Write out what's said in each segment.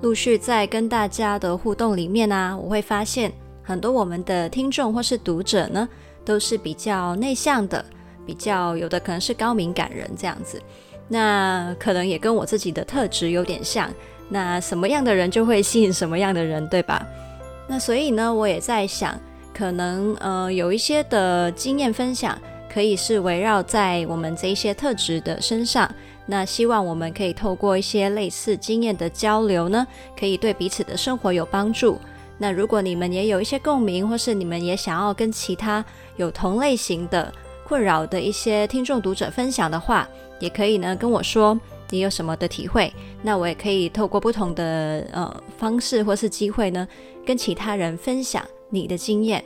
陆续在跟大家的互动里面啊，我会发现很多我们的听众或是读者呢，都是比较内向的，比较有的可能是高敏感人这样子。那可能也跟我自己的特质有点像。那什么样的人就会吸引什么样的人，对吧？那所以呢，我也在想，可能呃有一些的经验分享，可以是围绕在我们这一些特质的身上。那希望我们可以透过一些类似经验的交流呢，可以对彼此的生活有帮助。那如果你们也有一些共鸣，或是你们也想要跟其他有同类型的困扰的一些听众读者分享的话，也可以呢跟我说你有什么的体会。那我也可以透过不同的呃方式或是机会呢，跟其他人分享你的经验。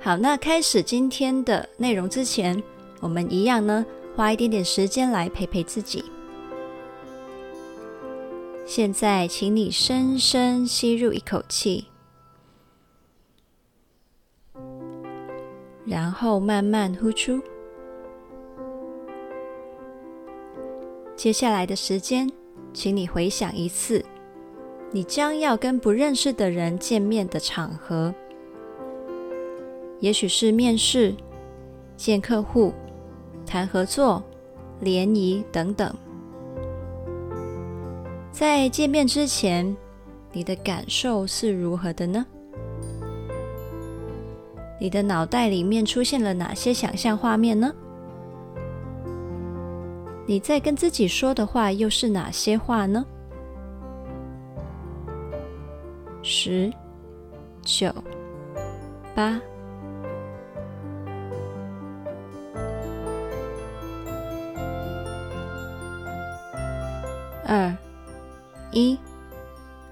好，那开始今天的内容之前，我们一样呢。花一点点时间来陪陪自己。现在，请你深深吸入一口气，然后慢慢呼出。接下来的时间，请你回想一次你将要跟不认识的人见面的场合，也许是面试、见客户。谈合作、联谊等等，在见面之前，你的感受是如何的呢？你的脑袋里面出现了哪些想象画面呢？你在跟自己说的话又是哪些话呢？十、九、八。二一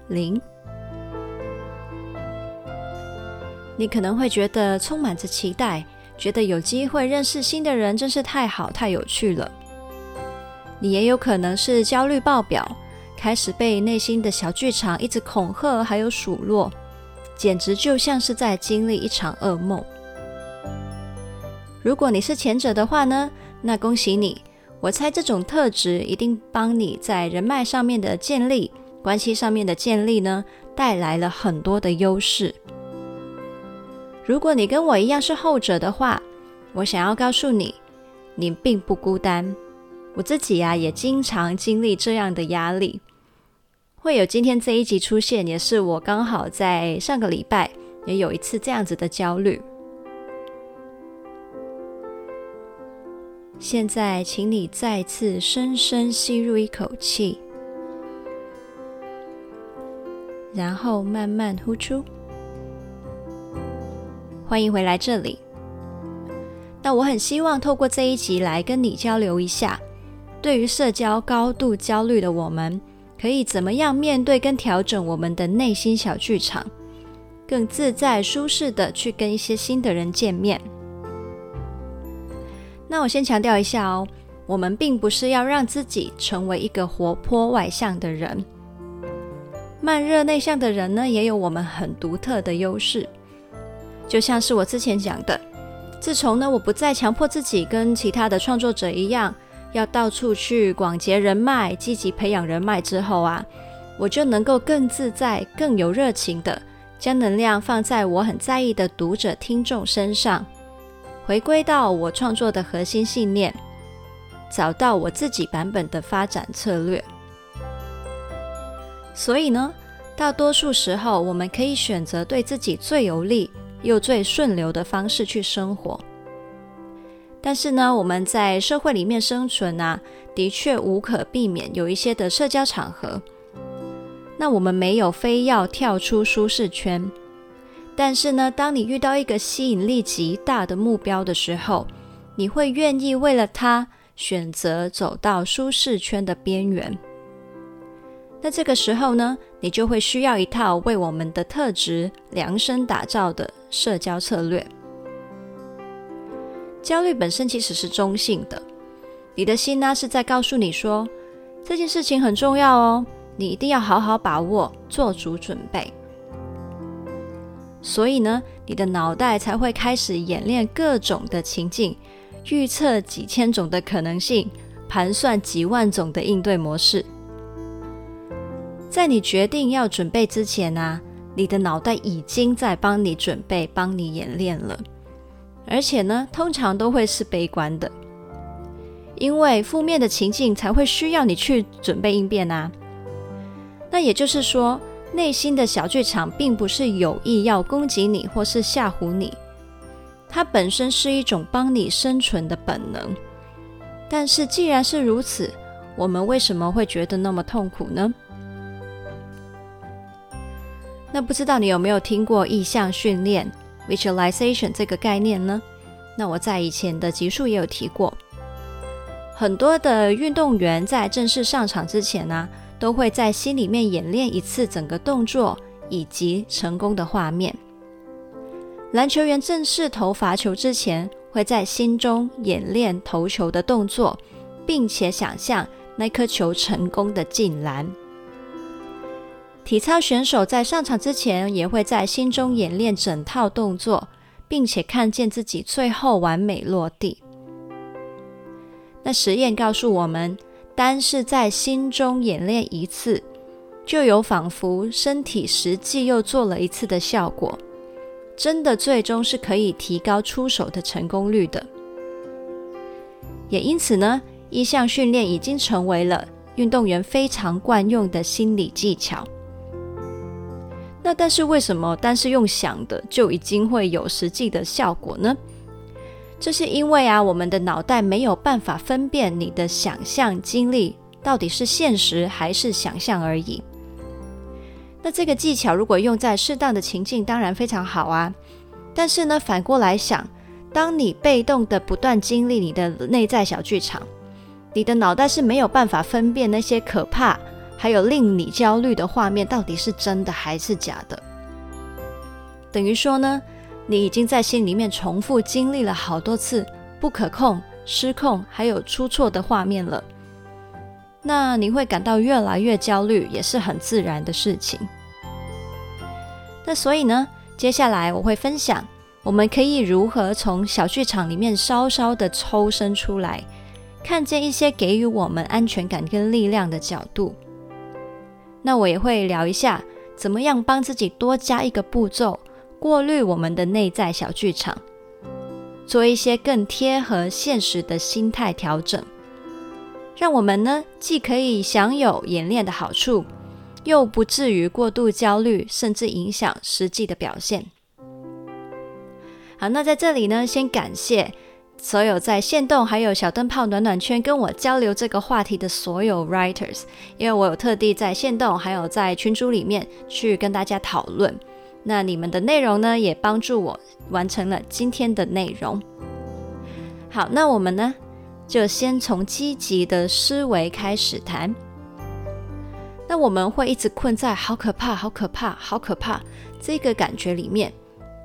零，你可能会觉得充满着期待，觉得有机会认识新的人真是太好、太有趣了。你也有可能是焦虑爆表，开始被内心的小剧场一直恐吓，还有数落，简直就像是在经历一场噩梦。如果你是前者的话呢，那恭喜你。我猜这种特质一定帮你在人脉上面的建立、关系上面的建立呢，带来了很多的优势。如果你跟我一样是后者的话，我想要告诉你，你并不孤单。我自己呀，也经常经历这样的压力，会有今天这一集出现，也是我刚好在上个礼拜也有一次这样子的焦虑。现在，请你再次深深吸入一口气，然后慢慢呼出。欢迎回来这里。那我很希望透过这一集来跟你交流一下，对于社交高度焦虑的我们，可以怎么样面对跟调整我们的内心小剧场，更自在舒适的去跟一些新的人见面。那我先强调一下哦，我们并不是要让自己成为一个活泼外向的人，慢热内向的人呢，也有我们很独特的优势。就像是我之前讲的，自从呢我不再强迫自己跟其他的创作者一样，要到处去广结人脉、积极培养人脉之后啊，我就能够更自在、更有热情的将能量放在我很在意的读者、听众身上。回归到我创作的核心信念，找到我自己版本的发展策略。所以呢，大多数时候我们可以选择对自己最有利又最顺流的方式去生活。但是呢，我们在社会里面生存啊，的确无可避免有一些的社交场合。那我们没有非要跳出舒适圈。但是呢，当你遇到一个吸引力极大的目标的时候，你会愿意为了它选择走到舒适圈的边缘。那这个时候呢，你就会需要一套为我们的特质量身打造的社交策略。焦虑本身其实是中性的，你的心呢是在告诉你说，这件事情很重要哦，你一定要好好把握，做足准备。所以呢，你的脑袋才会开始演练各种的情境，预测几千种的可能性，盘算几万种的应对模式。在你决定要准备之前啊，你的脑袋已经在帮你准备、帮你演练了。而且呢，通常都会是悲观的，因为负面的情境才会需要你去准备应变啊。那也就是说，内心的小剧场并不是有意要攻击你或是吓唬你，它本身是一种帮你生存的本能。但是既然是如此，我们为什么会觉得那么痛苦呢？那不知道你有没有听过意象训练？Visualization 这个概念呢，那我在以前的集数也有提过。很多的运动员在正式上场之前呢，都会在心里面演练一次整个动作以及成功的画面。篮球员正式投罚球之前，会在心中演练投球的动作，并且想象那颗球成功的进篮。体操选手在上场之前，也会在心中演练整套动作，并且看见自己最后完美落地。那实验告诉我们，单是在心中演练一次，就有仿佛身体实际又做了一次的效果，真的最终是可以提高出手的成功率的。也因此呢，意象训练已经成为了运动员非常惯用的心理技巧。那但是为什么单是用想的就已经会有实际的效果呢？这是因为啊，我们的脑袋没有办法分辨你的想象经历到底是现实还是想象而已。那这个技巧如果用在适当的情境，当然非常好啊。但是呢，反过来想，当你被动的不断经历你的内在小剧场，你的脑袋是没有办法分辨那些可怕。还有令你焦虑的画面，到底是真的还是假的？等于说呢，你已经在心里面重复经历了好多次不可控、失控，还有出错的画面了。那你会感到越来越焦虑，也是很自然的事情。那所以呢，接下来我会分享，我们可以如何从小剧场里面稍稍的抽身出来，看见一些给予我们安全感跟力量的角度。那我也会聊一下，怎么样帮自己多加一个步骤，过滤我们的内在小剧场，做一些更贴合现实的心态调整，让我们呢既可以享有演练的好处，又不至于过度焦虑，甚至影响实际的表现。好，那在这里呢，先感谢。所有在线动还有小灯泡暖暖圈跟我交流这个话题的所有 writers，因为我有特地在线动还有在群组里面去跟大家讨论，那你们的内容呢也帮助我完成了今天的内容。好，那我们呢就先从积极的思维开始谈。那我们会一直困在好可怕、好可怕、好可怕这个感觉里面。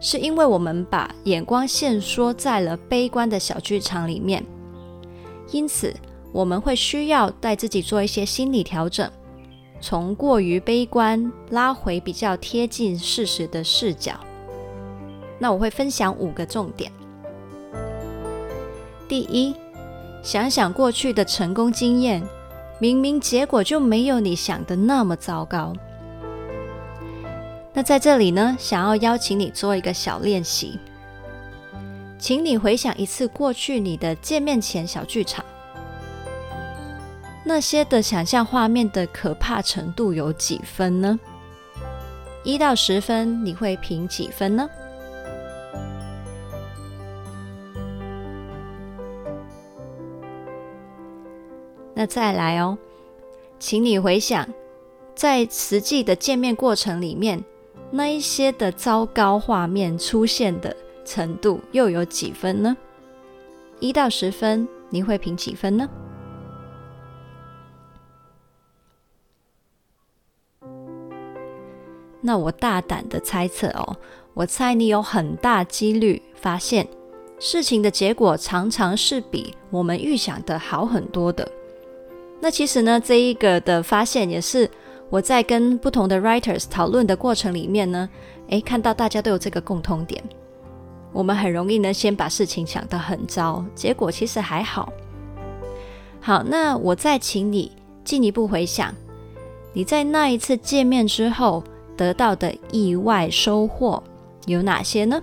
是因为我们把眼光限缩在了悲观的小剧场里面，因此我们会需要带自己做一些心理调整，从过于悲观拉回比较贴近事实的视角。那我会分享五个重点。第一，想想过去的成功经验，明明结果就没有你想的那么糟糕。那在这里呢，想要邀请你做一个小练习，请你回想一次过去你的见面前小剧场，那些的想象画面的可怕程度有几分呢？一到十分，你会评几分呢？那再来哦，请你回想在实际的见面过程里面。那一些的糟糕画面出现的程度又有几分呢？一到十分，你会评几分呢？那我大胆的猜测哦，我猜你有很大几率发现事情的结果常常是比我们预想的好很多的。那其实呢，这一个的发现也是我在跟不同的 writers 讨论的过程里面呢，诶，看到大家都有这个共通点。我们很容易呢，先把事情想得很糟，结果其实还好。好，那我再请你进一步回想，你在那一次见面之后得到的意外收获有哪些呢？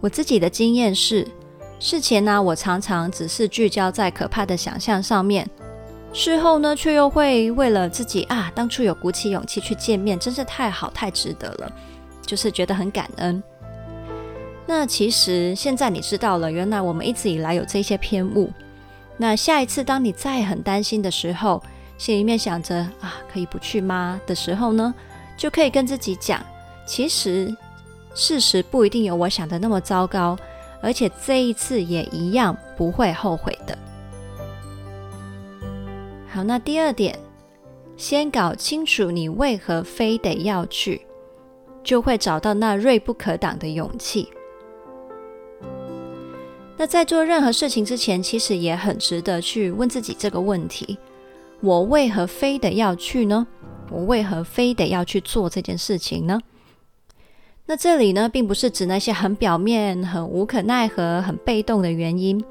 我自己的经验是，事前呢，我常常只是聚焦在可怕的想象上面，事后呢，却又会为了自己啊，当初有鼓起勇气去见面，真是太好，太值得了，就是觉得很感恩。那其实现在你知道了，原来我们一直以来有这些偏误。那下一次当你再很担心的时候，心里面想着啊，可以不去吗的时候呢，就可以跟自己讲，其实。事实不一定有我想的那么糟糕，而且这一次也一样不会后悔的。好，那第二点，先搞清楚你为何非得要去，就会找到那锐不可挡的勇气。那在做任何事情之前，其实也很值得去问自己这个问题：我为何非得要去呢？我为何非得要去做这件事情呢？那这里呢，并不是指那些很表面、很无可奈何、很被动的原因，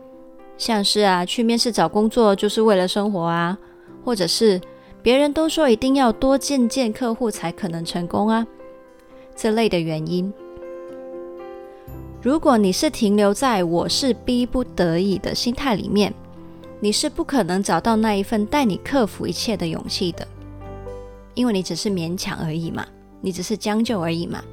像是啊，去面试找工作就是为了生活啊，或者是别人都说一定要多见见客户才可能成功啊，这类的原因。如果你是停留在我是逼不得已的心态里面，你是不可能找到那一份带你克服一切的勇气的，因为你只是勉强而已嘛，你只是将就而已嘛。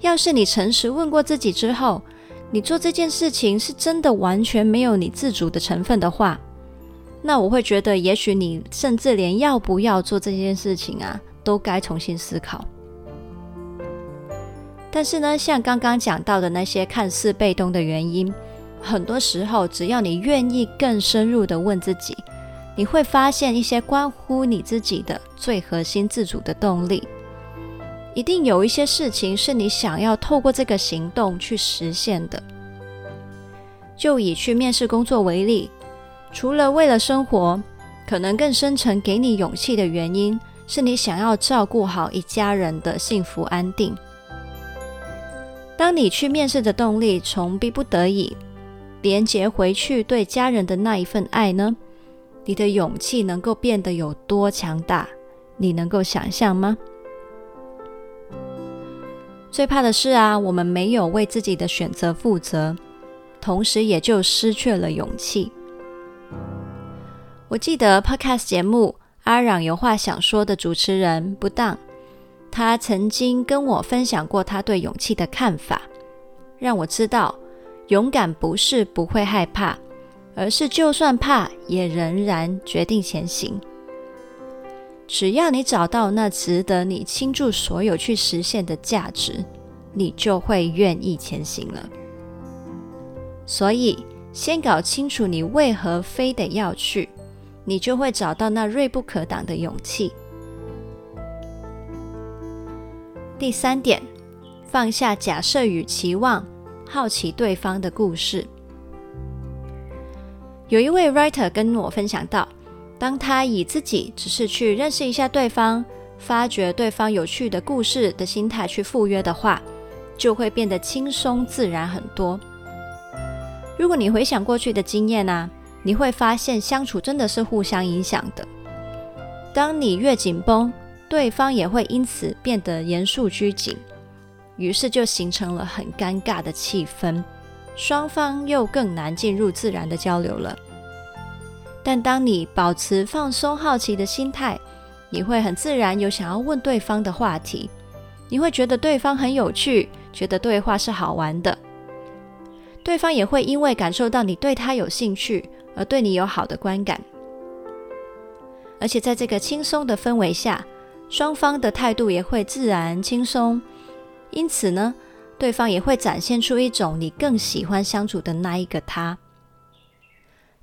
要是你诚实问过自己之后，你做这件事情是真的完全没有你自主的成分的话，那我会觉得，也许你甚至连要不要做这件事情啊，都该重新思考。但是呢，像刚刚讲到的那些看似被动的原因，很多时候只要你愿意更深入的问自己，你会发现一些关乎你自己的最核心自主的动力。一定有一些事情是你想要透过这个行动去实现的。就以去面试工作为例，除了为了生活，可能更深层给你勇气的原因，是你想要照顾好一家人的幸福安定。当你去面试的动力从逼不得已连接回去对家人的那一份爱呢？你的勇气能够变得有多强大？你能够想象吗？最怕的是啊，我们没有为自己的选择负责，同时也就失去了勇气。我记得 Podcast 节目《阿壤有话想说》的主持人不当，他曾经跟我分享过他对勇气的看法，让我知道，勇敢不是不会害怕，而是就算怕，也仍然决定前行。只要你找到那值得你倾注所有去实现的价值，你就会愿意前行了。所以，先搞清楚你为何非得要去，你就会找到那锐不可挡的勇气。第三点，放下假设与期望，好奇对方的故事。有一位 writer 跟我分享到，当他以自己只是去认识一下对方，发掘对方有趣的故事的心态去赴约的话，就会变得轻松自然很多。如果你回想过去的经验呢、啊，你会发现相处真的是互相影响的。当你越紧绷，对方也会因此变得严肃拘谨，于是就形成了很尴尬的气氛，双方又更难进入自然的交流了。但当你保持放松、好奇的心态，你会很自然有想要问对方的话题，你会觉得对方很有趣，觉得对话是好玩的。对方也会因为感受到你对他有兴趣，而对你有好的观感。而且在这个轻松的氛围下，双方的态度也会自然轻松，因此呢，对方也会展现出一种你更喜欢相处的那一个他。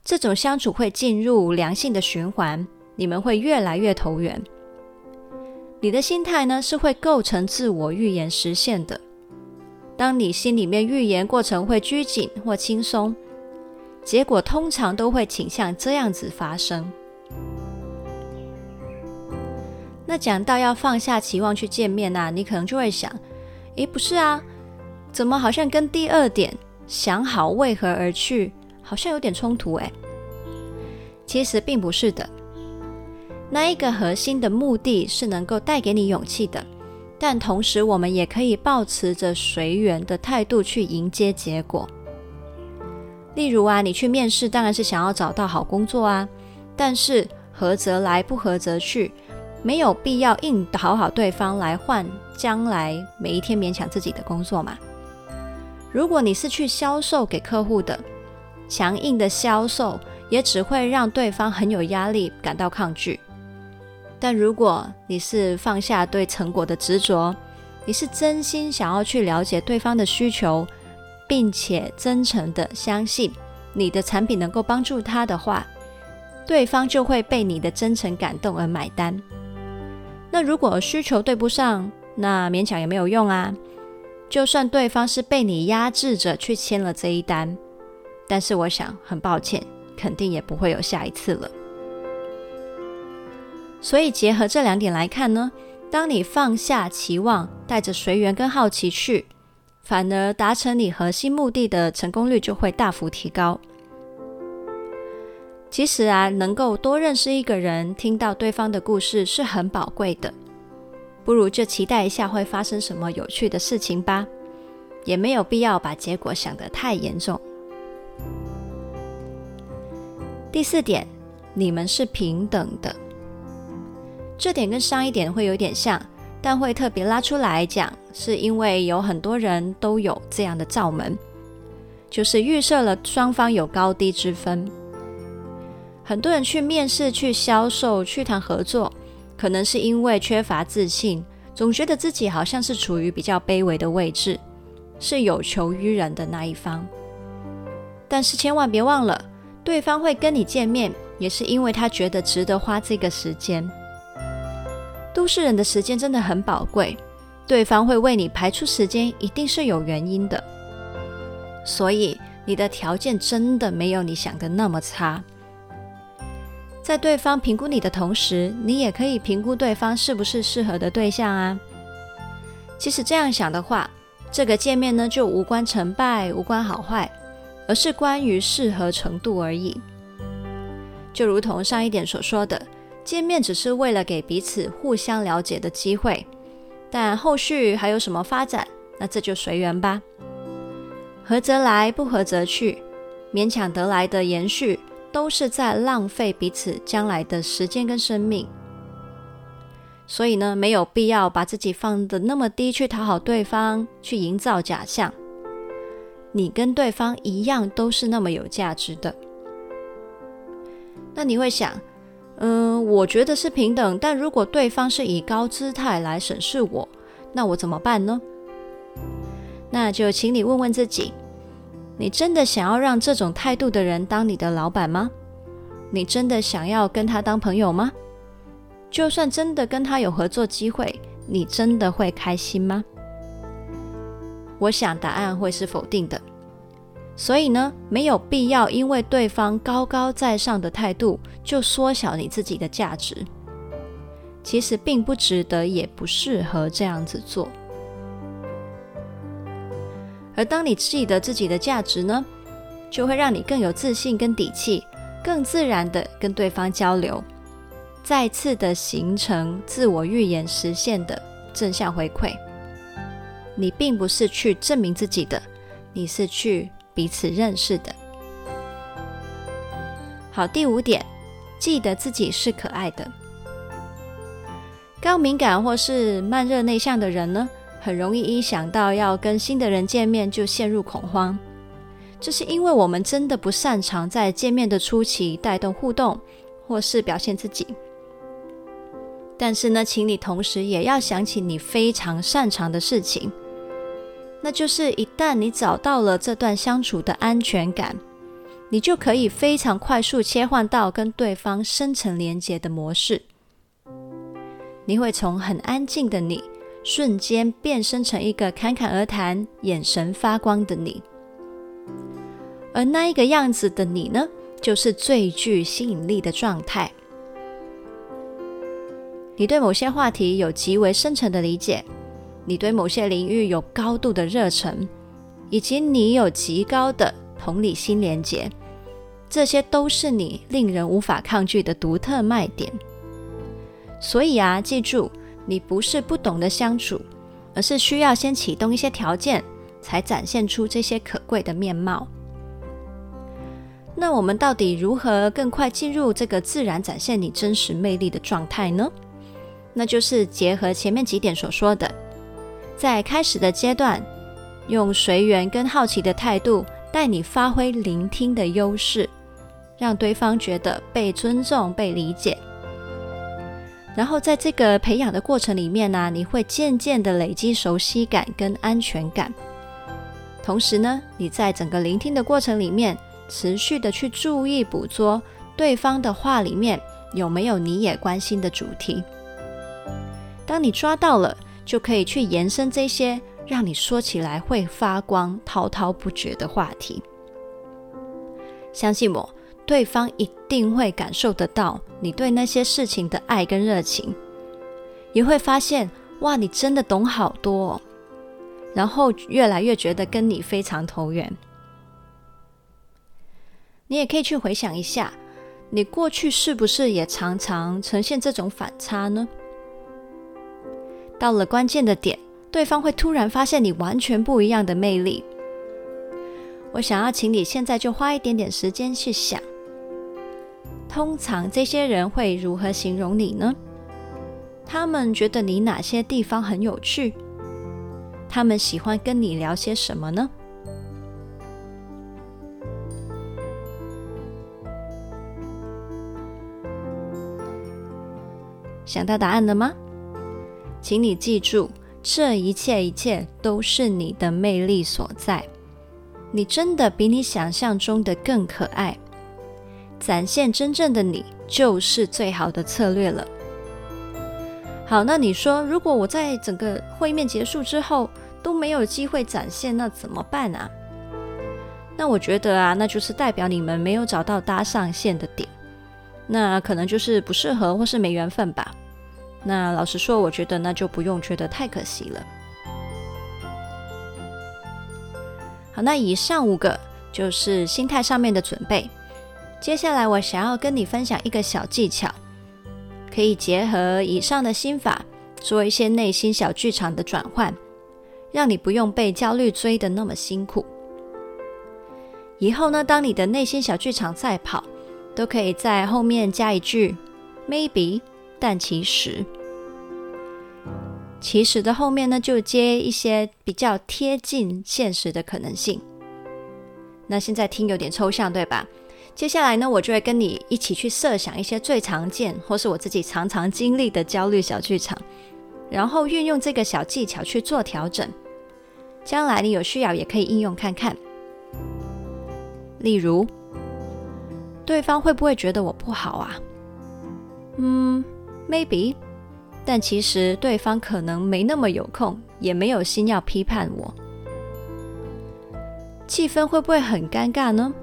这种相处会进入良性的循环，你们会越来越投缘。你的心态呢，是会构成自我预言实现的。当你心里面预言过程会拘谨或轻松，结果通常都会倾向这样子发生。那讲到要放下期望去见面啊，你可能就会想，诶，不是啊，怎么好像跟第二点想好为何而去，好像有点冲突诶。其实并不是的，那一个核心的目的是能够带给你勇气的，但同时我们也可以抱持着随缘的态度去迎接结果。例如啊，你去面试当然是想要找到好工作啊，但是合则来，不合则去。没有必要硬讨好对方来换将来每一天勉强自己的工作嘛。如果你是去销售给客户的，强硬的销售也只会让对方很有压力，感到抗拒。但如果你是放下对成果的执着，你是真心想要去了解对方的需求，并且真诚的相信你的产品能够帮助他的话，对方就会被你的真诚感动而买单。那如果需求对不上，那勉强也没有用啊。就算对方是被你压制着去签了这一单，但是我想很抱歉，肯定也不会有下一次了。所以结合这两点来看呢，当你放下期望，带着随缘跟好奇去，反而达成你核心目的的成功率就会大幅提高。其实啊，能够多认识一个人，听到对方的故事是很宝贵的。不如就期待一下会发生什么有趣的事情吧，也没有必要把结果想得太严重。第四点，你们是平等的。这点跟上一点会有点像，但会特别拉出来讲，是因为有很多人都有这样的罩门，就是预设了双方有高低之分。很多人去面试、去销售、去谈合作，可能是因为缺乏自信，总觉得自己好像是处于比较卑微的位置，是有求于人的那一方。但是千万别忘了，对方会跟你见面，也是因为他觉得值得花这个时间。都市人的时间真的很宝贵，对方会为你排出时间，一定是有原因的。所以你的条件真的没有你想的那么差。在对方评估你的同时，你也可以评估对方是不是适合的对象啊。其实这样想的话，这个见面呢就无关成败，无关好坏，而是关于适合程度而已。就如同上一点所说的，见面只是为了给彼此互相了解的机会，但后续还有什么发展，那这就随缘吧。合则来，不合则去，勉强得来的延续。都是在浪费彼此将来的时间跟生命，所以呢，没有必要把自己放得那么低去讨好对方，去营造假象。你跟对方一样都是那么有价值的。那你会想，嗯，我觉得是平等，但如果对方是以高姿态来审视我，那我怎么办呢？那就请你问问自己。你真的想要让这种态度的人当你的老板吗？你真的想要跟他当朋友吗？就算真的跟他有合作机会，你真的会开心吗？我想答案会是否定的。所以呢，没有必要因为对方高高在上的态度就缩小你自己的价值。其实并不值得，也不适合这样子做。而当你记得自己的价值呢，就会让你更有自信跟底气，更自然的跟对方交流，再次的形成自我预言实现的正向回馈。你并不是去证明自己的，你是去彼此认识的。好，第五点，记得自己是可爱的。高敏感或是慢热内向的人呢，很容易一想到要跟新的人见面就陷入恐慌，这是因为我们真的不擅长在见面的初期带动互动，或是表现自己。但是呢，请你同时也要想起你非常擅长的事情，那就是一旦你找到了这段相处的安全感，你就可以非常快速切换到跟对方深层连接的模式。你会从很安静的你，瞬间变身成一个侃侃而谈、眼神发光的你。而那一个样子的你呢，就是最具吸引力的状态。你对某些话题有极为深沉的理解，你对某些领域有高度的热忱，以及你有极高的同理心连结，这些都是你令人无法抗拒的独特卖点。所以啊，记住，你不是不懂得相处，而是需要先启动一些条件，才展现出这些可贵的面貌。那我们到底如何更快进入这个自然展现你真实魅力的状态呢？那就是结合前面几点所说的，在开始的阶段，用随缘跟好奇的态度带你发挥聆听的优势，让对方觉得被尊重、被理解。然后在这个培养的过程里面呢、你会渐渐的累积熟悉感跟安全感。同时呢，你在整个聆听的过程里面，持续的去注意捕捉对方的话里面有没有你也关心的主题。当你抓到了，就可以去延伸这些让你说起来会发光、滔滔不绝的话题。相信我，对方一定会感受得到你对那些事情的爱跟热情，也会发现哇，你真的懂好多哦，然后越来越觉得跟你非常投缘。你也可以去回想一下，你过去是不是也常常呈现这种反差呢？到了关键的点，对方会突然发现你完全不一样的魅力。我想要请你现在就花一点点时间去想，通常这些人会如何形容你呢？他们觉得你哪些地方很有趣？他们喜欢跟你聊些什么呢？想到答案了吗？请你记住，这一切一切都是你的魅力所在。你真的比你想象中的更可爱，展现真正的你就是最好的策略了。好，那你说，如果我在整个会面结束之后都没有机会展现，那怎么办啊？那我觉得啊，那就是代表你们没有找到搭上线的点，那可能就是不适合或是没缘分吧。那老实说，我觉得那就不用觉得太可惜了。好，那以上五个就是心态上面的准备。接下来，我想要跟你分享一个小技巧，可以结合以上的心法，做一些内心小剧场的转换，让你不用被焦虑追得那么辛苦。以后呢，当你的内心小剧场在跑，都可以在后面加一句 “maybe”。但其实，其实的后面呢，就接一些比较贴近现实的可能性。那现在听有点抽象，对吧？接下来呢，我就会跟你一起去设想一些最常见，或是我自己常常经历的焦虑小剧场，然后运用这个小技巧去做调整。将来你有需要也可以应用看看。例如，对方会不会觉得我不好啊？嗯。Maybe，但其实对方可能没那么有空，也没有心要批判我。气氛会不会很尴尬呢？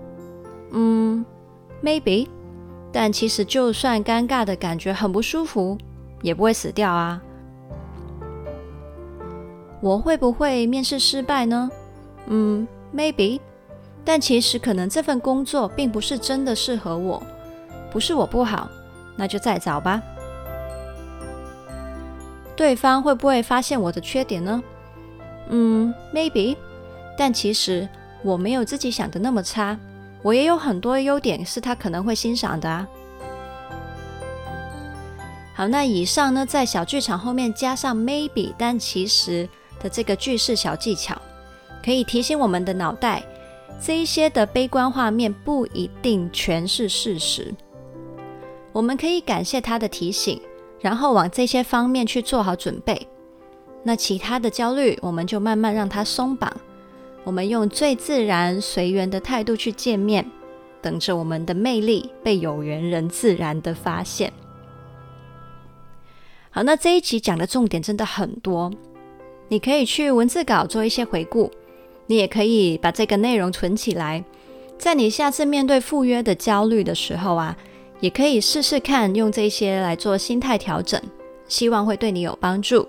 嗯，Maybe，但其实就算尴尬的感觉很不舒服，也不会死掉啊。我会不会面试失败呢？嗯，Maybe，但其实可能这份工作并不是真的适合我，不是我不好，那就再找吧。对方会不会发现我的缺点呢？嗯，maybe，但其实我没有自己想的那么差，我也有很多优点是他可能会欣赏的啊。好，那以上呢，在小剧场后面加上 maybe，但其实的这个句式小技巧，可以提醒我们的脑袋，这一些的悲观画面不一定全是事实，我们可以感谢他的提醒。然后往这些方面去做好准备，那其他的焦虑我们就慢慢让它松绑。我们用最自然随缘的态度去见面，等着我们的魅力被有缘人自然的发现。好，那这一集讲的重点真的很多，你可以去文字稿做一些回顾，你也可以把这个内容存起来，在你下次面对赴约的焦虑的时候啊，也可以试试看用这些来做心态调整，希望会对你有帮助。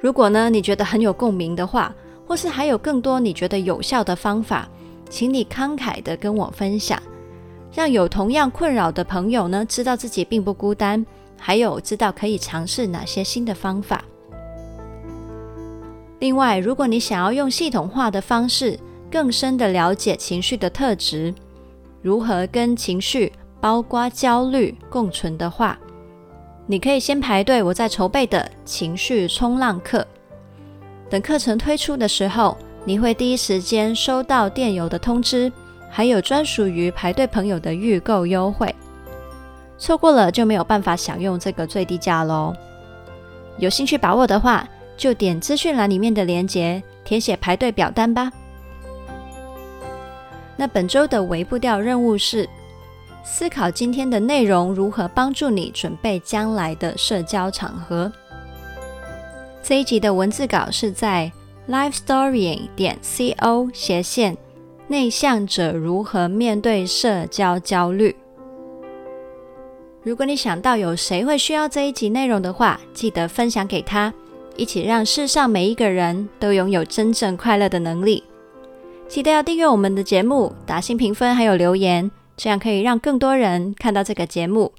如果呢，你觉得很有共鸣的话，或是还有更多你觉得有效的方法，请你慷慨的跟我分享，让有同样困扰的朋友呢，知道自己并不孤单。还有知道可以尝试哪些新的方法。另外，如果你想要用系统化的方式更深的了解情绪的特质，如何跟情绪包括焦虑共存的话，你可以先排队我在筹备的情绪冲浪课。等课程推出的时候，你会第一时间收到电邮的通知，还有专属于排队朋友的预购优惠。错过了就没有办法享用这个最低价喽。有兴趣把握的话，就点资讯栏里面的链接，填写排队表单吧。那本周的微步调任务是思考今天的内容如何帮助你准备将来的社交场合。这一集的文字稿是在 lifestorying 点 co 斜线内向者如何面对社交焦虑。如果你想到有谁会需要这一集内容的话，记得分享给他，一起让世上每一个人都拥有真正快乐的能力。记得要订阅我们的节目，打新评分还有留言，这样可以让更多人看到这个节目。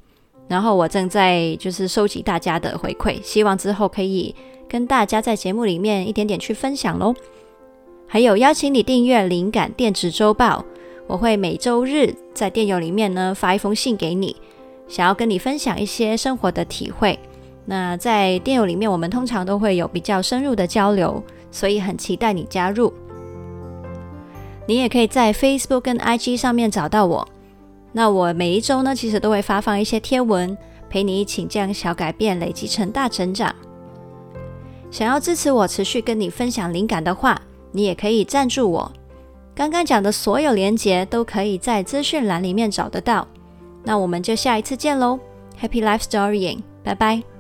然后我正在就是收集大家的回馈，希望之后可以跟大家在节目里面一点点去分享喽。还有邀请你订阅灵感电子周报，我会每周日在电邮里面呢发一封信给你。想要跟你分享一些生活的体会，那在电邮里面，我们通常都会有比较深入的交流，所以很期待你加入。你也可以在 Facebook 跟 IG 上面找到我。那我每一周呢，其实都会发放一些贴文，陪你一起将小改变累积成大成长。想要支持我持续跟你分享灵感的话，你也可以赞助我。刚刚讲的所有连结都可以在资讯栏里面找得到。那我们就下一次见喽，Happy Life Storying，拜拜。